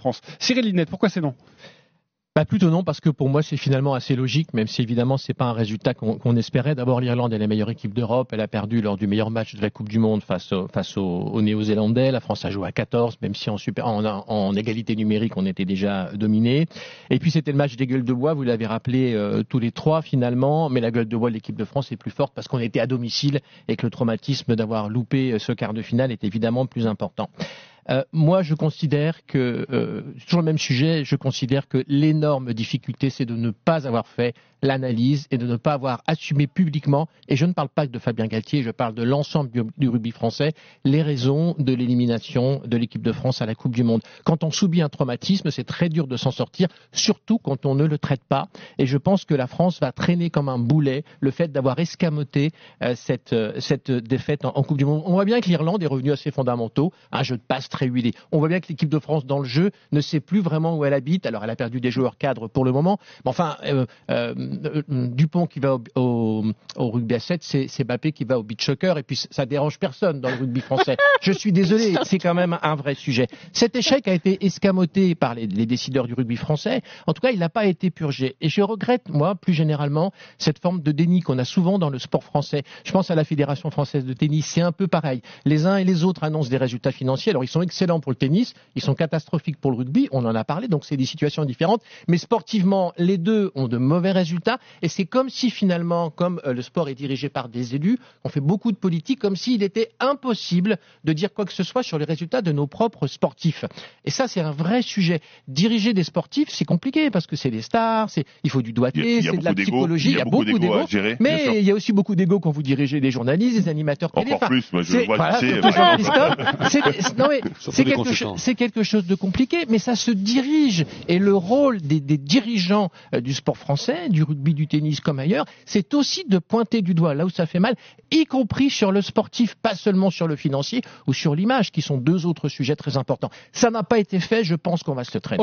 France. Cyril Linette, pourquoi c'est non? Bah plutôt non, parce que pour moi c'est finalement assez logique, même si évidemment c'est pas un résultat qu'on espérait. D'abord l'Irlande est la meilleure équipe d'Europe, elle a perdu lors du meilleur match de la Coupe du Monde face, aux, Néo-Zélandais. La France a joué à 14, même si en, égalité numérique on était déjà dominé. Et puis c'était le match des gueules de bois, vous l'avez rappelé euh, tous les trois finalement, mais la gueule de bois de l'équipe de France est plus forte parce qu'on était à domicile et que le traumatisme d'avoir loupé ce quart de finale est évidemment plus important. Euh, moi, je considère que, euh, toujours le même sujet, je considère que l'énorme difficulté, c'est de ne pas avoir fait l'analyse et de ne pas avoir assumé publiquement, et je ne parle pas que de Fabien Galtier, je parle de l'ensemble du, rugby français, les raisons de l'élimination de l'équipe de France à la Coupe du Monde. Quand on subit un traumatisme, c'est très dur de s'en sortir, surtout quand on ne le traite pas. Et je pense que la France va traîner comme un boulet le fait d'avoir escamoté euh, cette, euh, cette défaite en, Coupe du Monde. On voit bien que l'Irlande est revenue à ses fondamentaux, un jeu de passe très huilé. On voit bien que l'équipe de France dans le jeu ne sait plus vraiment où elle habite. Alors elle a perdu des joueurs cadres pour le moment, mais enfin, euh, euh, Dupont qui va au, rugby à 7, c'est Bappé qui va au beach soccer, et puis ça dérange personne dans le rugby français. Je suis désolé, c'est quand même un vrai sujet. Cet échec a été escamoté par les, décideurs du rugby français. En tout cas, il n'a pas été purgé. Et je regrette, moi, plus généralement, cette forme de déni qu'on a souvent dans le sport français. Je pense à la Fédération française de tennis, c'est un peu pareil. Les uns et les autres annoncent des résultats financiers. Alors, ils sont excellents pour le tennis, ils sont catastrophiques pour le rugby, on en a parlé, donc c'est des situations différentes. Mais sportivement, les deux ont de mauvais résultats. Et c'est comme si finalement, comme euh, le sport est dirigé par des élus, on fait beaucoup de politique, comme s'il était impossible de dire quoi que ce soit sur les résultats de nos propres sportifs. Et ça, c'est un vrai sujet. Diriger des sportifs, c'est compliqué parce que c'est des stars, il faut du doigté, c'est de la psychologie, il y a beaucoup d'ego. Mais il y a aussi beaucoup d'ego quand vous dirigez des journalistes, des animateurs télé. Encore plus, moi je vois c'est quelque, chose de compliqué, mais ça se dirige. Et le rôle des, des dirigeants euh, du sport français, du rugby du tennis comme ailleurs, c'est aussi de pointer du doigt là où ça fait mal, y compris sur le sportif, pas seulement sur le financier ou sur l'image, qui sont deux autres sujets très importants. Ça n'a pas été fait, je pense qu'on va se traîner.